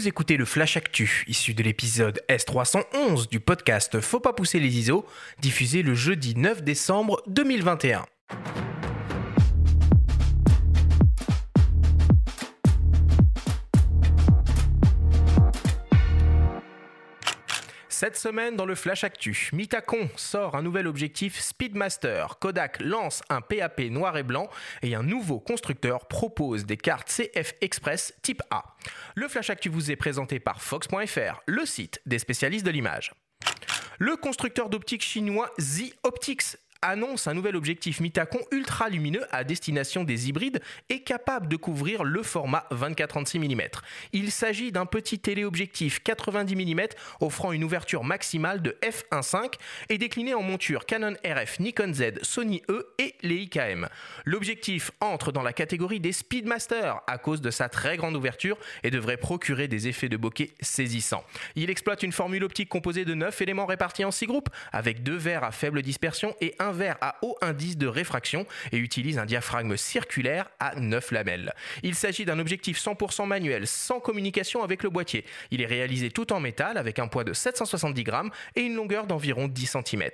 Vous écoutez le Flash Actu, issu de l'épisode S311 du podcast Faut pas pousser les ISO, diffusé le jeudi 9 décembre 2021. Cette semaine, dans le Flash Actu, Mitacon sort un nouvel objectif Speedmaster, Kodak lance un PAP noir et blanc et un nouveau constructeur propose des cartes CF Express type A. Le Flash Actu vous est présenté par Fox.fr, le site des spécialistes de l'image. Le constructeur d'optique chinois Z Optics annonce un nouvel objectif Mitacon ultra lumineux à destination des hybrides et capable de couvrir le format 24-36 mm. Il s'agit d'un petit téléobjectif 90 mm offrant une ouverture maximale de f1.5 et décliné en monture Canon RF, Nikon Z, Sony E et les IKM. L'objectif entre dans la catégorie des Speedmaster à cause de sa très grande ouverture et devrait procurer des effets de bokeh saisissants. Il exploite une formule optique composée de 9 éléments répartis en 6 groupes avec deux verres à faible dispersion et un verre à haut indice de réfraction et utilise un diaphragme circulaire à 9 lamelles. Il s'agit d'un objectif 100% manuel, sans communication avec le boîtier. Il est réalisé tout en métal avec un poids de 770 grammes et une longueur d'environ 10 cm.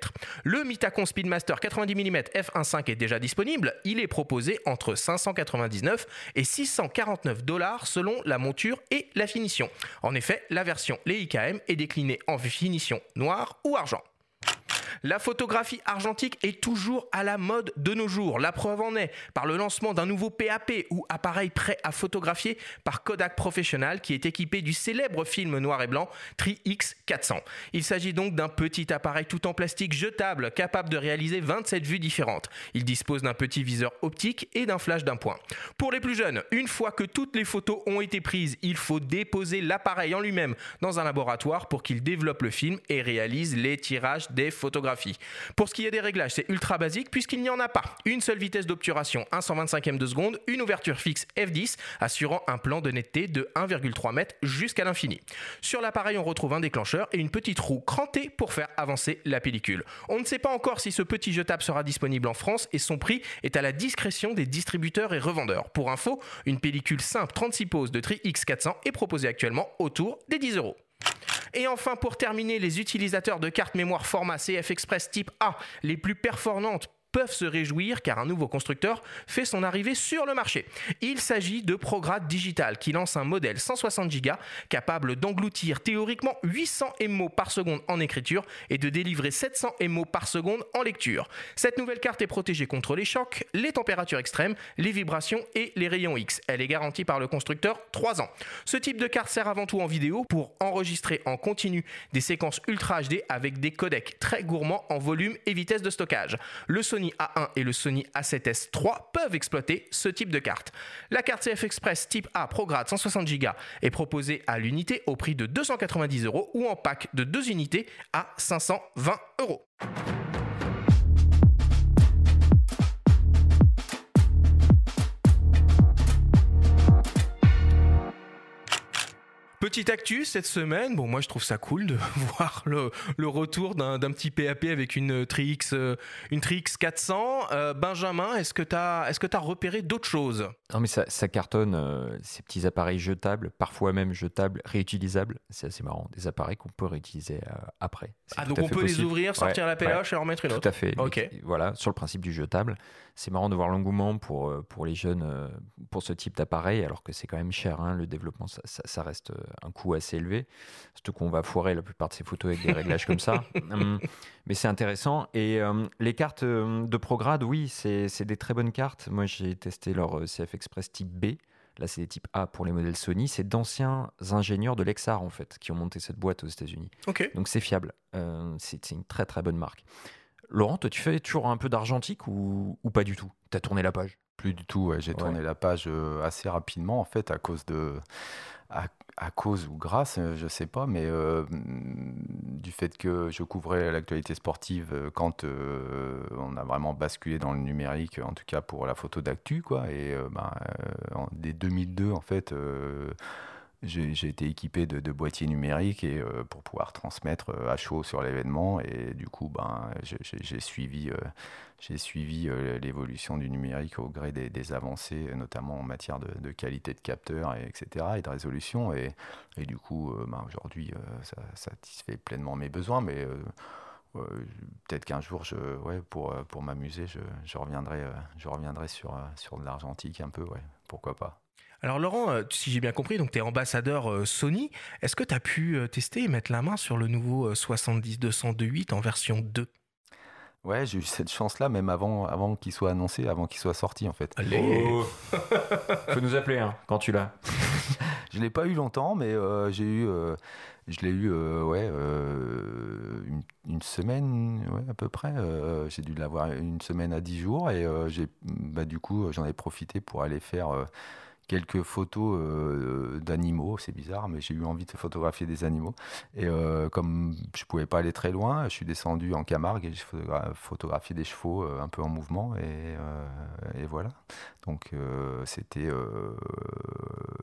Le Mitacon Speedmaster 90 mm f1.5 est déjà disponible. Il est proposé entre 599 et 649 dollars selon la monture et la finition. En effet, la version les IKM est déclinée en finition noire ou argent. La photographie argentique est toujours à la mode de nos jours. La preuve en est par le lancement d'un nouveau PAP ou appareil prêt à photographier par Kodak Professional qui est équipé du célèbre film noir et blanc Tri X400. Il s'agit donc d'un petit appareil tout en plastique jetable capable de réaliser 27 vues différentes. Il dispose d'un petit viseur optique et d'un flash d'un point. Pour les plus jeunes, une fois que toutes les photos ont été prises, il faut déposer l'appareil en lui-même dans un laboratoire pour qu'il développe le film et réalise les tirages des photographies pour ce qui est des réglages, c'est ultra basique puisqu'il n'y en a pas. Une seule vitesse d'obturation, 1 125e de seconde, une ouverture fixe f10 assurant un plan de netteté de 1,3 m jusqu'à l'infini. Sur l'appareil, on retrouve un déclencheur et une petite roue crantée pour faire avancer la pellicule. On ne sait pas encore si ce petit jetable sera disponible en France et son prix est à la discrétion des distributeurs et revendeurs. Pour info, une pellicule simple 36 poses de Tri X400 est proposée actuellement autour des 10 euros. Et enfin, pour terminer, les utilisateurs de cartes mémoire format CF Express type A les plus performantes peuvent se réjouir car un nouveau constructeur fait son arrivée sur le marché. Il s'agit de Prograde Digital qui lance un modèle 160 Go capable d'engloutir théoriquement 800 MO par seconde en écriture et de délivrer 700 MO par seconde en lecture. Cette nouvelle carte est protégée contre les chocs, les températures extrêmes, les vibrations et les rayons X. Elle est garantie par le constructeur 3 ans. Ce type de carte sert avant tout en vidéo pour enregistrer en continu des séquences Ultra HD avec des codecs très gourmands en volume et vitesse de stockage. A1 et le Sony A7S III peuvent exploiter ce type de carte. La carte CF Express type A ProGrade 160 Go est proposée à l'unité au prix de 290 euros ou en pack de deux unités à 520 euros. Petite actu cette semaine, bon moi je trouve ça cool de voir le, retour d'un petit PAP avec une Trix euh, une Trix 400. Euh, Benjamin, est-ce que tu as repéré d'autres choses? Non mais ça, cartonne euh, ces petits appareils jetables, parfois même jetables, réutilisables. C'est assez marrant, des appareils qu'on peut réutiliser après. Ah donc on peut les ouvrir, sortir la péloche et en remettre une autre. Tout à fait. Ok. Voilà sur le principe du jetable. C'est marrant de voir l'engouement pour pour les jeunes pour ce type d'appareil alors que c'est quand même cher. Hein, le développement ça, ça reste un coût assez élevé. Surtout qu'on va foirer la plupart de ces photos avec des réglages comme ça. Hum, mais c'est intéressant. Et hum, les cartes de Prograde, oui, c'est des très bonnes cartes. Moi, j'ai testé leur euh, CF Express type B. Là, c'est des types A pour les modèles Sony. C'est d'anciens ingénieurs de Lexar, en fait, qui ont monté cette boîte aux États-Unis. Donc, c'est fiable. Euh, c'est une très, très bonne marque. Laurent, toi, tu fais toujours un peu d'argentique ou, ou, pas du tout? Tu as tourné la page? Plus du tout, j'ai tourné la page euh, assez rapidement, en fait, à cause de à, cause ou grâce, euh, je sais pas, mais euh, du fait que je couvrais l'actualité sportive euh, quand on a vraiment basculé dans le numérique, en tout cas pour la photo d'actu, quoi. Et ben, dès 2002, en fait, j'ai été équipé de, boîtiers numériques et pour pouvoir transmettre à chaud sur l'événement. Et du coup ben j'ai suivi j'ai suivi l'évolution du numérique au gré des, avancées notamment en matière de, qualité de capteur et etc et de résolution. Et, et du coup ben, aujourd'hui ça, satisfait pleinement mes besoins. Mais peut-être qu'un jour, je, ouais, pour, euh, pour m'amuser, je, je, reviendrai, euh, je reviendrai sur, euh, sur de l'argentique un peu, ouais, pourquoi pas. Alors Laurent, si j'ai bien compris, donc tu es ambassadeur Sony. Est-ce que tu as pu tester et mettre la main sur le nouveau 70-202.8 en version 2 Ouais, j'ai eu cette chance-là, même avant, avant qu'il soit annoncé, avant qu'il soit sorti en fait. Allez oh. Faut nous appeler hein, quand tu l'as. je l'ai pas eu longtemps, mais j'ai eu je l'ai eu euh, ouais, euh, une, semaine ouais, à peu près. Euh, j'ai dû l'avoir une semaine à dix jours et j'ai, bah, du coup j'en ai profité pour aller faire quelques photos euh, d'animaux. C'est bizarre, mais j'ai eu envie de photographier des animaux. Et euh, comme je pouvais pas aller très loin, je suis descendu en Camargue et j'ai photographié des chevaux euh, un peu en mouvement. Et, et voilà. Donc c'était,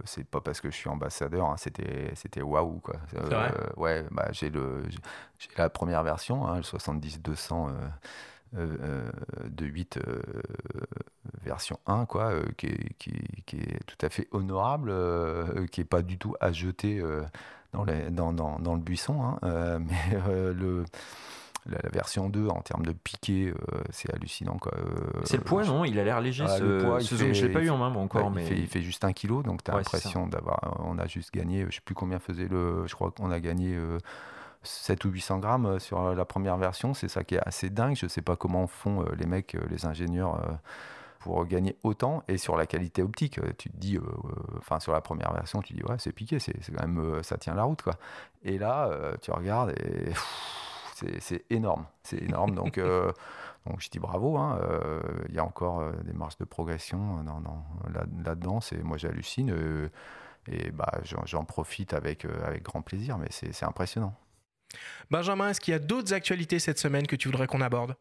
c'est pas parce que je suis ambassadeur, hein, c'était, c'était waouh quoi. ouais, bah, j'ai le, j'ai la première version, hein, le 70-200 euh, euh, de 8 euh, version 1, quoi, qui est, qui, est, tout à fait honorable, qui n'est pas du tout à jeter dans, les, dans, dans, dans, le buisson. Hein, mais le la, version 2 en termes de piqué, c'est hallucinant. Quoi. c'est le poids, non? Il a l'air léger ah, ce, poids, ce Je l'ai pas eu en main encore. mais... il, fait, il, fait, juste un kilo, donc tu as l'impression d'avoir. On a juste gagné, je sais plus combien faisait le. Je crois qu'on a gagné 7 ou 800 grammes euh, sur euh, la première version. C'est ça qui est assez dingue. Je ne sais pas comment font euh, les mecs, les ingénieurs pour gagner autant et sur la qualité optique tu te dis enfin sur la première version tu dis ouais c'est piqué c'est quand même ça tient la route quoi. Et là tu regardes et c'est énorme c'est énorme. Donc donc je dis bravo hein, il y a encore des marges de progression là, dedans c'est moi j'hallucine et bah j'en profite avec avec grand plaisir mais c'est impressionnant Benjamin, est-ce qu'il y a d'autres actualités cette semaine que tu voudrais qu'on aborde?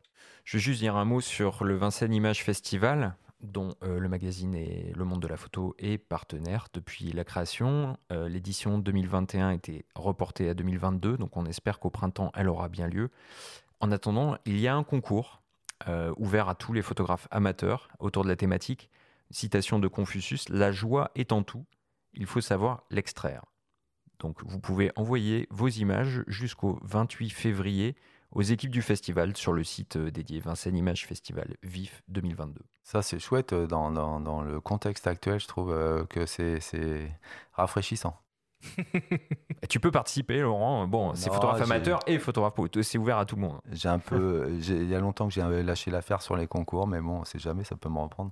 Je veux juste dire un mot sur le Vincennes Image Festival dont euh, le magazine et Le Monde de la Photo est partenaire depuis la création. Euh, l'édition 2021 a été reportée à 2022, donc on espère qu'au printemps, elle aura bien lieu. En attendant, il y a un concours euh, ouvert à tous les photographes amateurs autour de la thématique. Citation de Confucius, La joie est en tout, il faut savoir l'extraire. Donc vous pouvez envoyer vos images jusqu'au 28 février aux équipes du festival sur le site euh, dédié Vincennes Image Festival VIF 2022. Ça, c'est chouette. Euh, dans, dans, le contexte actuel, je trouve euh, que c'est rafraîchissant. tu peux participer, Laurent. Bon, c'est photographe amateur et photographe C'est ouvert à tout le monde. J'ai un peu. il y a longtemps que j'ai lâché l'affaire sur les concours, mais bon, on sait jamais, ça peut me reprendre.